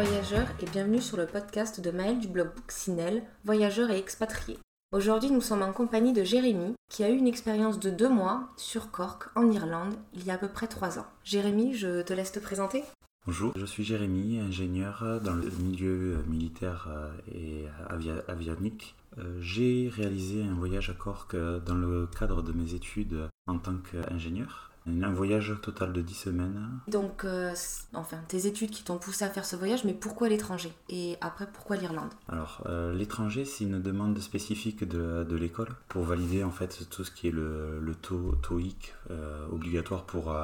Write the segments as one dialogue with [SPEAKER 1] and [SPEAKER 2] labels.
[SPEAKER 1] voyageurs et bienvenue sur le podcast de Maël du blog Booksinel, voyageurs et expatriés. Aujourd'hui, nous sommes en compagnie de Jérémy, qui a eu une expérience de deux mois sur Cork, en Irlande, il y a à peu près trois ans. Jérémy, je te laisse te présenter.
[SPEAKER 2] Bonjour, je suis Jérémy, ingénieur dans le milieu militaire et avionique. Euh, j'ai réalisé un voyage à Cork dans le cadre de mes études en tant qu'ingénieur. Un voyage total de 10 semaines.
[SPEAKER 1] Donc, euh, enfin, tes études qui t'ont poussé à faire ce voyage, mais pourquoi l'étranger? Et après, pourquoi l'Irlande?
[SPEAKER 2] Alors, euh, l'étranger, c'est une demande spécifique de, de l'école pour valider en fait tout ce qui est le, le TOEIC euh, obligatoire pour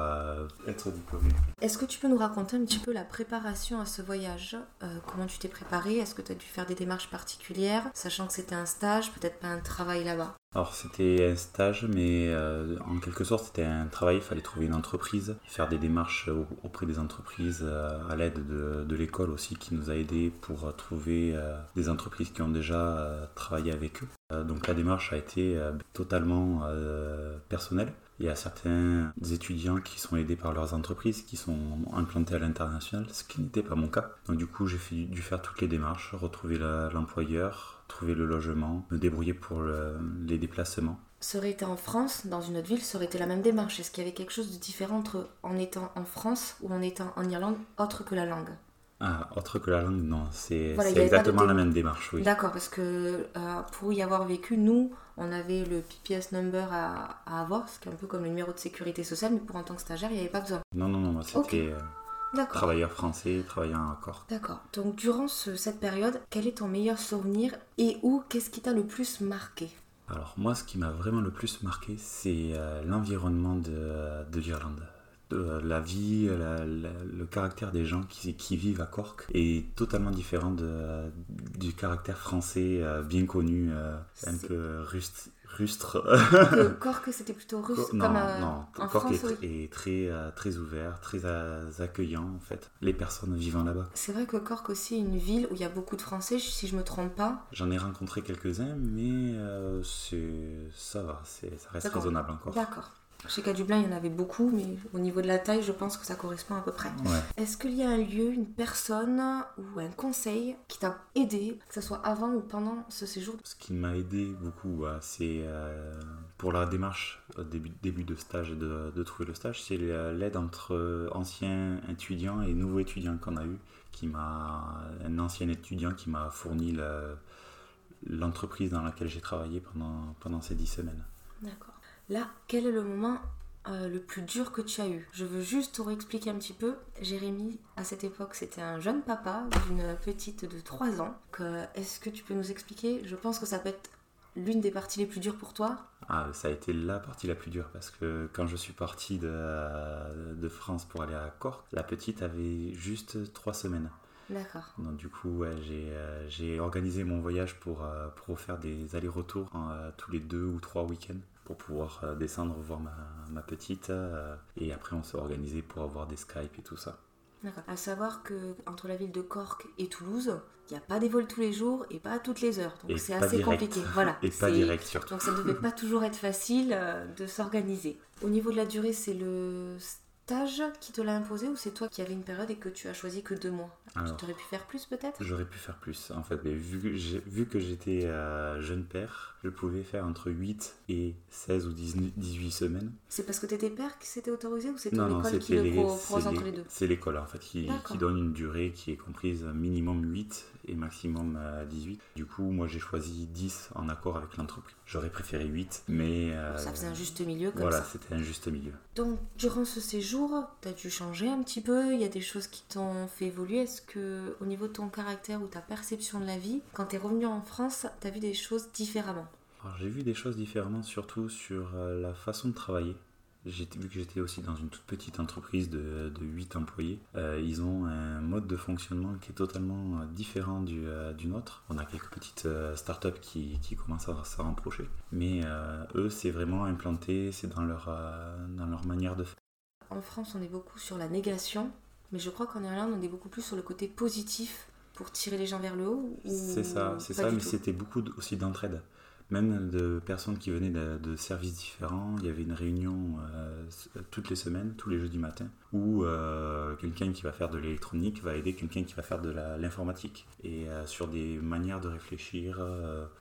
[SPEAKER 2] être diplômé.
[SPEAKER 1] Est-ce que tu peux nous raconter un petit peu la préparation à ce voyage? Comment tu t'es préparé? Est-ce que tu as dû faire des démarches particulières, sachant que c'était un stage, peut-être pas un travail là-bas?
[SPEAKER 2] Alors c'était un stage, mais euh, en quelque sorte c'était un travail. Il fallait trouver une entreprise, faire des démarches auprès des entreprises euh, à l'aide de, l'école aussi qui nous a aidés pour trouver euh, des entreprises qui ont déjà travaillé avec eux. donc la démarche a été totalement personnelle. Il y a certains étudiants qui sont aidés par leurs entreprises, qui sont implantés à l'international, ce qui n'était pas mon cas. Donc du coup, j'ai dû faire toutes les démarches, retrouver l'employeur, trouver le logement, me débrouiller pour les déplacements.
[SPEAKER 1] Ça aurait été en France, dans une autre ville, ça aurait été la même démarche? Est-ce qu'il y avait quelque chose de différent entre en étant en France ou en étant en Irlande, autre que la langue?
[SPEAKER 2] Ah, autre que la langue, non, c'est exactement la même démarche, oui.
[SPEAKER 1] D'accord, parce que euh, pour y avoir vécu, nous, on avait le PPS number à, avoir, ce qui est un peu comme le numéro de sécurité sociale, mais pour en tant que stagiaire, il n'y avait pas besoin.
[SPEAKER 2] Non, non, non, c'était euh, travailleur français, travaillant à accord.
[SPEAKER 1] D'accord. Donc, durant cette période, quel est ton meilleur souvenir et où, qu'est-ce qui t'a le plus marqué?
[SPEAKER 2] Alors, moi, ce qui m'a vraiment le plus marqué, c'est euh, l'environnement de, de l'Irlande la vie, le caractère des gens qui, vivent à Cork est totalement différent de, du caractère français euh, bien connu, euh, un peu rustre.
[SPEAKER 1] Cork, c'était plutôt rustre
[SPEAKER 2] non,
[SPEAKER 1] comme
[SPEAKER 2] euh, non. Cork est, très, très ouvert, très accueillant en fait, les personnes vivant là-bas.
[SPEAKER 1] C'est vrai que Cork aussi est une ville où il y a beaucoup de Français, si je me trompe pas.
[SPEAKER 2] J'en ai rencontré quelques-uns, mais ça va, ça reste raisonnable encore.
[SPEAKER 1] D'accord. Chez sais Dublin, il y en avait beaucoup, mais au niveau de la taille, je pense que ça correspond à peu près. Est-ce qu'il y a un lieu, une personne ou un conseil qui t'a aidé, que ce soit avant ou pendant ce séjour?
[SPEAKER 2] Ce qui m'a aidé beaucoup, c'est euh, pour la démarche au début, début de stage, de, de trouver le stage, c'est l'aide entre anciens étudiants et nouveaux étudiants qu'on a eu, qui m'a un ancien étudiant qui m'a fourni l'entreprise dans laquelle j'ai travaillé pendant, pendant ces dix semaines.
[SPEAKER 1] D'accord. Là, quel est le moment euh, le plus dur que tu as eu? Je veux juste te réexpliquer un petit peu. Jérémy, à cette époque, c'était un jeune papa d'une petite de 3 ans. Est-ce que tu peux nous expliquer? Je pense que ça peut être l'une des parties les plus dures pour toi
[SPEAKER 2] ah, Ça a été la partie la plus dure parce que quand je suis parti de, de France pour aller à Cork, la petite avait juste 3 semaines.
[SPEAKER 1] D'accord.
[SPEAKER 2] Donc du coup, euh, j'ai organisé mon voyage pour, euh, pour faire des allers-retours tous les deux ou trois week-ends pour pouvoir euh, descendre voir ma, petite. Euh, et après, on s'est organisé pour avoir des Skype et tout ça.
[SPEAKER 1] D'accord. À savoir que entre la ville de Cork et Toulouse, il n'y a pas des vols tous les jours et pas à toutes les heures. Donc c'est assez compliqué. Voilà.
[SPEAKER 2] Et pas direct surtout.
[SPEAKER 1] Donc ça ne devait pas toujours être facile euh, de s'organiser. Au niveau de la durée, c'est le stage qui te l'a imposé ou c'est toi qui avais une période et que tu as choisi que deux mois? Tu aurais pu faire plus peut-être?
[SPEAKER 2] J'aurais pu faire plus en fait, mais vu, vu que j'étais jeune père, je pouvais faire entre 8 et 16 ou 18 semaines.
[SPEAKER 1] C'est parce que tu étais père que c'était autorisé ou c'est ton école qui le propose entre les deux?
[SPEAKER 2] C'est l'école en fait qui, qui, donne une durée qui est comprise minimum 8 et maximum 18. Du coup, moi j'ai choisi 10 en accord avec l'entreprise. J'aurais préféré 8, mais...
[SPEAKER 1] Euh, ça faisait un juste milieu comme
[SPEAKER 2] voilà, c'était un juste milieu.
[SPEAKER 1] Donc durant ce séjour, tu as dû changer un petit peu, il y a des choses qui t'ont fait évoluer. Est-ce que au niveau de ton caractère ou ta perception de la vie, quand tu es revenu en France, tu as vu des choses différemment?
[SPEAKER 2] J'ai vu des choses différemment, surtout sur euh, la façon de travailler. Vu que j'étais aussi dans une toute petite entreprise de, de 8 employés, euh, ils ont un mode de fonctionnement qui est totalement euh, différent du, du nôtre. On a quelques petites startups qui, qui commencent à s'en rapprocher. Mais eux, c'est vraiment implanté, c'est dans leur, dans leur manière de faire.
[SPEAKER 1] En France, on est beaucoup sur la négation, mais je crois qu'en Irlande, on est beaucoup plus sur le côté positif pour tirer les gens vers le haut.
[SPEAKER 2] C'est ça, c'est ça, mais c'était beaucoup aussi d'entraide. Même de personnes qui venaient de, services différents. Il y avait une réunion euh, toutes les semaines, tous les jeudis matin, où euh, quelqu'un qui va faire de l'électronique va aider quelqu'un qui va faire de l'informatique. Et euh, sur des manières de réfléchir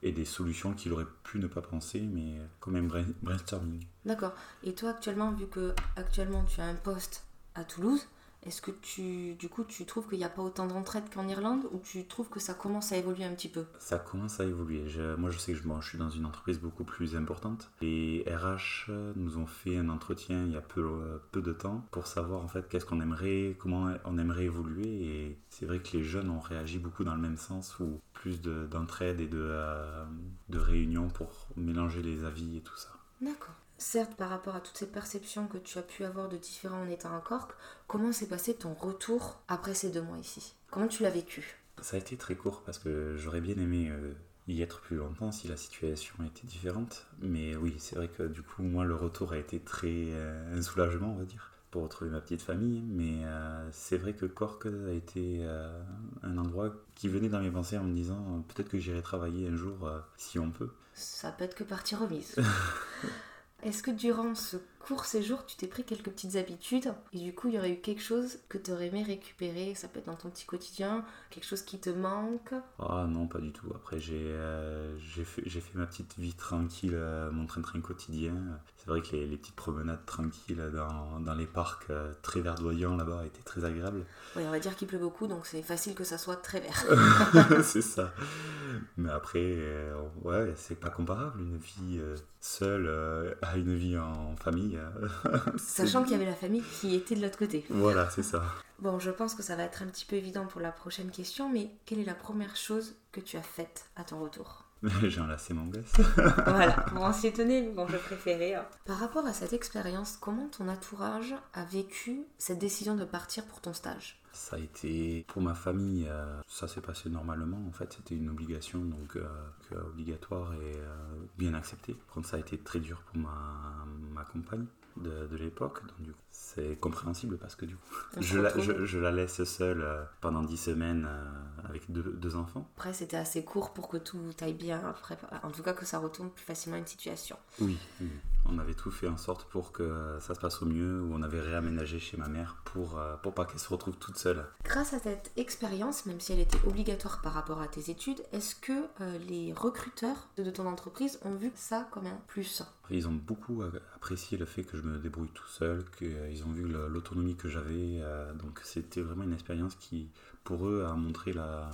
[SPEAKER 2] et des solutions qu'il aurait pu ne pas penser, mais un brain- brainstorming.
[SPEAKER 1] D'accord. Et toi, actuellement, vu que actuellement tu as un poste à Toulouse, est-ce que tu, du coup, tu trouves qu'il n'y a pas autant d'entraide qu'en Irlande ou tu trouves que ça commence à évoluer un petit peu?
[SPEAKER 2] Ça commence à évoluer. Je- moi, je sais que je, bon, je suis dans une entreprise beaucoup plus importante. Les RH nous ont fait un entretien il y a peu, euh, peu de temps pour savoir en fait qu'est-ce qu'on aimerait, comment on aimerait évoluer. Et c'est vrai que les jeunes ont réagi beaucoup dans le même sens, ou plus de- d'entraide et de, euh, de réunions pour mélanger les avis et tout ça.
[SPEAKER 1] D'accord. Certes, par rapport à toutes ces perceptions que tu as pu avoir de différents en étant à Cork, comment s'est passé ton retour après ces deux mois ici? Comment tu l'as vécu?
[SPEAKER 2] Ça a été très court parce que j'aurais bien aimé euh, y être plus longtemps si la situation était différente. Mais oui, c'est vrai que du coup, moi, le retour a été très euh, un soulagement, on va dire, pour retrouver ma petite famille. Mais euh, c'est vrai que Cork a été euh, un endroit qui venait dans mes pensées en me disant euh, peut-être que j'irai travailler un jour euh, si on peut.
[SPEAKER 1] Ça peut être que partie remise. Est-ce que durant ce court séjour, tu t'es pris quelques petites habitudes et du coup, il y aurait eu quelque chose que tu aurais aimé récupérer Ça peut être dans ton petit quotidien, quelque chose qui te manque
[SPEAKER 2] Ah non, pas du tout. Après, j'ai euh, fait, fait ma petite vie tranquille, euh, mon train-train quotidien. C'est vrai que les, les petites promenades tranquilles dans, dans les parcs euh, très verdoyants là-bas étaient très agréables.
[SPEAKER 1] Oui, on va dire qu'il pleut beaucoup, donc c'est facile que ça soit très vert.
[SPEAKER 2] c'est ça. Mais après, ouais, c'est pas comparable une vie seule à une vie en famille. Euh.
[SPEAKER 1] Sachant qu'il y avait la famille qui était de l'autre côté.
[SPEAKER 2] Voilà, c'est ça.
[SPEAKER 1] Bon, je pense que ça
[SPEAKER 2] J'ai enlacé mon gosse.
[SPEAKER 1] Voilà, bon, on s'y tenait, mais bon, je préférais. hein. Par rapport à cette expérience, comment ton entourage a vécu cette décision de partir pour ton stage?
[SPEAKER 2] Ça a été pour ma famille, euh, ça s'est passé normalement. En fait, c'était une obligation, donc euh, obligatoire et euh, bien acceptée. Par contre, ça a été très dur pour ma, ma compagne de, de l'époque. Donc, du coup, c'est compréhensible parce que du coup, je la, je, je la laisse seule euh, pendant dix semaines euh, avec deux, deux enfants.
[SPEAKER 1] Après, c'était assez court pour que tout aille bien, après, en tout cas que ça retourne plus facilement à une situation.
[SPEAKER 2] Oui, oui. On avait tout fait en sorte pour que ça se passe au mieux, où on avait réaménagé chez ma mère pour, euh, pour pas qu'elle se retrouve toute seule.
[SPEAKER 1] Grâce à cette expérience, même si elle était obligatoire par rapport à tes études, est-ce que euh, les recruteurs de ton entreprise ont vu ça comme un plus?
[SPEAKER 2] Ils ont beaucoup apprécié le fait que je me débrouille tout seul, qu'ils ont vu l'autonomie que j'avais. euh, donc c'était vraiment une expérience qui, pour eux, a montré la-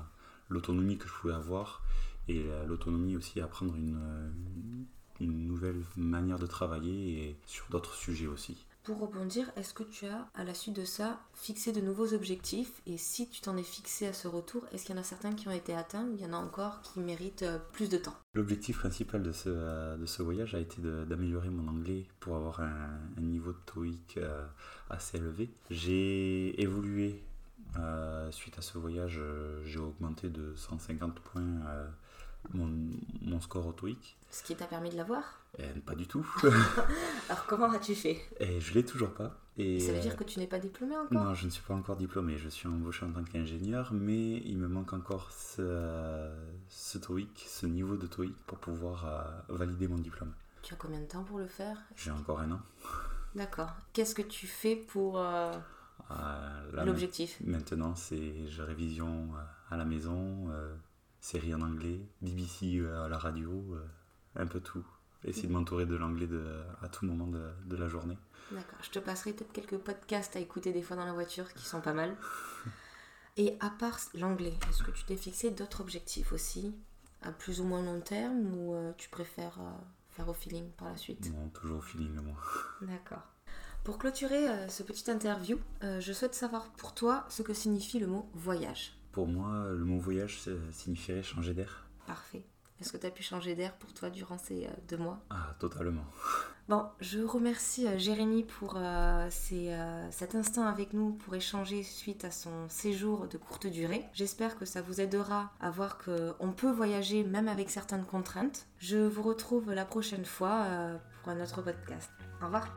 [SPEAKER 2] l'autonomie que je pouvais avoir et la- l'autonomie aussi à apprendre une, euh, une nouvelle manière de travailler et sur d'autres sujets aussi.
[SPEAKER 1] Pour rebondir, est-ce que tu as, à la suite de ça, fixé de nouveaux objectifs? Et si tu t'en es fixé à ce retour, est-ce qu'il y en a certains qui ont été atteints ou il y en a encore qui méritent euh, plus de temps?
[SPEAKER 2] L'objectif principal de ce, euh, de ce voyage a été d'améliorer mon anglais pour avoir un, un niveau de TOEIC euh, assez élevé. J'ai évolué euh, suite à ce voyage, j'ai augmenté de 150 points euh, mon, mon score au TOEIC.
[SPEAKER 1] Ce qui t'a permis de l'avoir
[SPEAKER 2] Et pas du tout.
[SPEAKER 1] Alors comment as-tu fait
[SPEAKER 2] Et je l'ai toujours pas. Et,
[SPEAKER 1] Ça veut
[SPEAKER 2] euh,
[SPEAKER 1] dire que tu n'es pas diplômé encore
[SPEAKER 2] Non, je ne suis pas encore diplômé. Je suis embauché en tant qu'ingénieur, mais il me manque encore ce, ce TOEIC, ce niveau de TOEIC pour pouvoir euh, valider mon diplôme.
[SPEAKER 1] Tu as combien de temps pour le faire?
[SPEAKER 2] J'ai encore un an.
[SPEAKER 1] D'accord. Qu'est-ce que tu fais pour euh,
[SPEAKER 2] Euh,
[SPEAKER 1] l'objectif?
[SPEAKER 2] Maintenant, c'est je révision euh, à la maison, euh, série en anglais, BBC euh, à la radio, euh, un peu tout. Essayer de m'entourer de l'anglais à tout moment de, de la journée.
[SPEAKER 1] D'accord. Je te passerai peut-être quelques podcasts à écouter des fois dans la voiture qui sont pas mal. Et à part l'anglais, est-ce que tu t'es fixé d'autres objectifs aussi À plus ou moins long terme ou euh, tu préfères faire au feeling par la suite?
[SPEAKER 2] Non, toujours au feeling, moi.
[SPEAKER 1] D'accord. Pour clôturer euh, ce petit interview, euh, je souhaite savoir pour toi ce que signifie le mot voyage.
[SPEAKER 2] Pour moi, le mot voyage ça signifierait changer d'air.
[SPEAKER 1] Parfait. Est-ce que tu as pu changer d'air pour toi durant ces euh, deux mois?
[SPEAKER 2] Ah, totalement.
[SPEAKER 1] Bon, je remercie euh, Jérémy pour euh, euh, cet instant avec nous pour échanger suite à son séjour de courte durée. J'espère que ça vous aidera à voir qu'on peut voyager même avec certaines contraintes. Je vous retrouve la prochaine fois euh, pour un autre podcast. Au revoir.